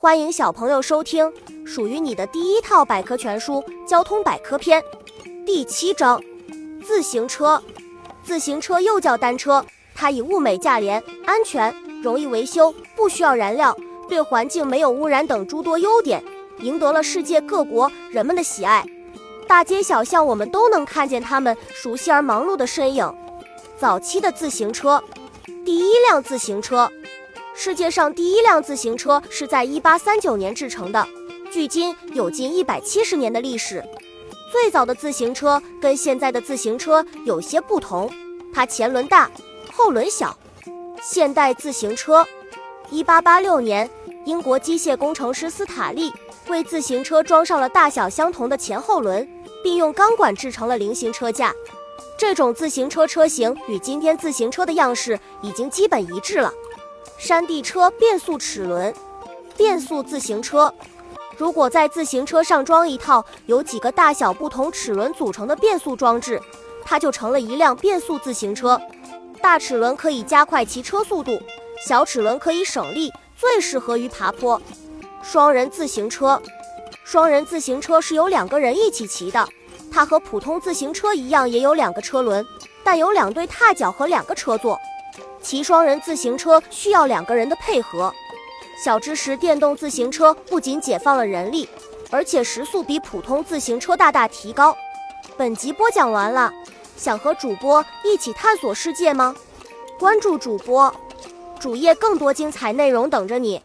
欢迎小朋友收听属于你的第一套百科全书《交通百科篇》第七章：自行车。自行车又叫单车，它以物美价廉、安全、容易维修、不需要燃料、对环境没有污染等诸多优点，赢得了世界各国人们的喜爱。大街小巷我们都能看见他们熟悉而忙碌的身影。早期的自行车，第一辆自行车。世界上第一辆自行车是在1839年制成的，距今有近170年的历史。最早的自行车跟现在的自行车有些不同，它前轮大，后轮小。现代自行车，1886年，英国机械工程师斯塔利为自行车装上了大小相同的前后轮，并用钢管制成了菱形车架。这种自行车车型与今天自行车的样式已经基本一致了。山地车变速齿轮，变速自行车。如果在自行车上装一套由几个大小不同齿轮组成的变速装置，它就成了一辆变速自行车。大齿轮可以加快骑车速度，小齿轮可以省力，最适合于爬坡。双人自行车，双人自行车是由两个人一起骑的，它和普通自行车一样，也有两个车轮，但有两对踏脚和两个车座。骑双人自行车需要两个人的配合。小知识：电动自行车不仅解放了人力，而且时速比普通自行车大大提高。本集播讲完了，想和主播一起探索世界吗？关注主播主页，更多精彩内容等着你。